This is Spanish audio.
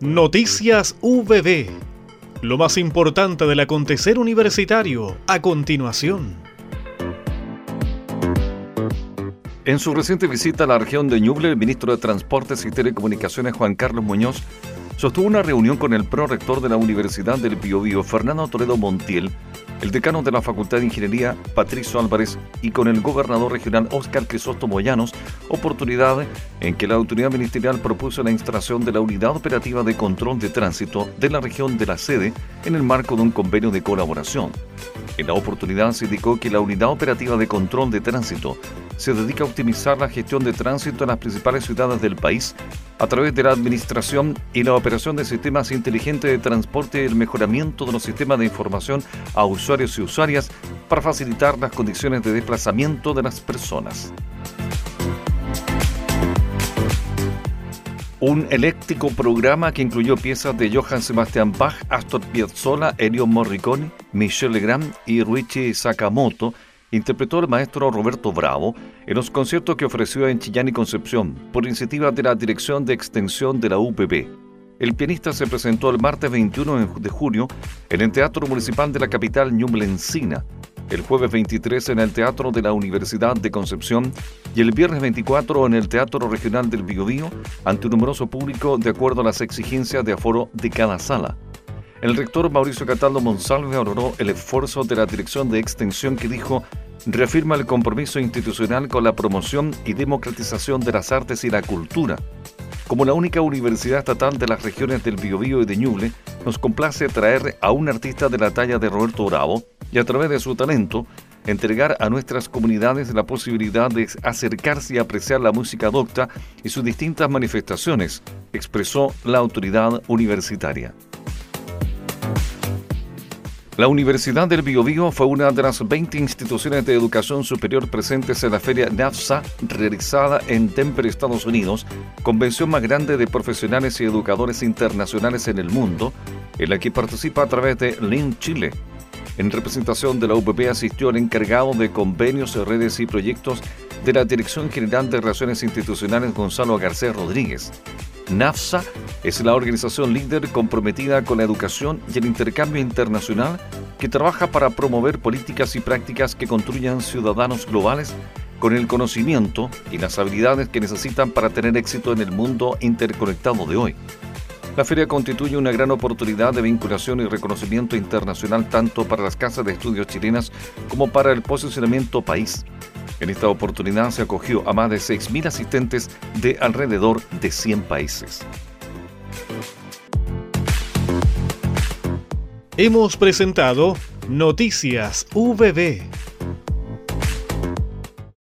Noticias VB. Lo más importante del acontecer universitario a continuación. En su reciente visita a la región de Ñuble, el ministro de Transportes y Telecomunicaciones Juan Carlos Muñoz sostuvo una reunión con el prorector de la Universidad del Biobío, Fernando Toledo Montiel, el decano de la Facultad de Ingeniería, Patricio Álvarez, y con el gobernador regional Óscar Crisóstomo Llanos, oportunidad en que la autoridad ministerial propuso la instalación de la Unidad Operativa de Control de Tránsito de la región de la sede en el marco de un convenio de colaboración. En la oportunidad se indicó que la Unidad Operativa de Control de Tránsito se dedica a optimizar la gestión de tránsito en las principales ciudades del país a través de la administración y la operación de sistemas inteligentes de transporte y el mejoramiento de los sistemas de información a usuarios y usuarias para facilitar las condiciones de desplazamiento de las personas. Un eléctrico programa que incluyó piezas de Johann Sebastian Bach, Astor Piazzolla, Ennio Morricone, Michel Legrand y Ruichi Sakamoto interpretó el maestro Roberto Bravo en los conciertos que ofreció en Chillán y Concepción por iniciativa de la Dirección de Extensión de la UPB. El pianista se presentó el martes 21 de junio en el Teatro Municipal de la capital Ñublencina, el jueves 23 en el Teatro de la Universidad de Concepción y el viernes 24 en el Teatro Regional del Biobío ante un numeroso público de acuerdo a las exigencias de aforo de cada sala. El rector Mauricio Cataldo Monsalve valoró el esfuerzo de la Dirección de Extensión que dijo reafirma el compromiso institucional con la promoción y democratización de las artes y la cultura. Como la única universidad estatal de las regiones del Biobío y de Ñuble, nos complace traer a un artista de la talla de Roberto Bravo y a través de su talento entregar a nuestras comunidades la posibilidad de acercarse y apreciar la música docta y sus distintas manifestaciones, expresó la autoridad universitaria. La Universidad del Biobío fue una de las 20 instituciones de educación superior presentes en la feria NAFSA realizada en Denver, Estados Unidos, convención más grande de profesionales y educadores internacionales en el mundo, en la que participa a través de LIN Chile. En representación de la UPP asistió el encargado de convenios, redes y proyectos de la Dirección General de Relaciones Institucionales Gonzalo García Rodríguez. NAFSA es la organización líder comprometida con la educación y el intercambio internacional que trabaja para promover políticas y prácticas que construyan ciudadanos globales con el conocimiento y las habilidades que necesitan para tener éxito en el mundo interconectado de hoy. La feria constituye una gran oportunidad de vinculación y reconocimiento internacional tanto para las casas de estudios chilenas como para el posicionamiento país. En esta oportunidad se acogió a más de 6.000 asistentes de alrededor de 100 países. Hemos presentado Noticias VB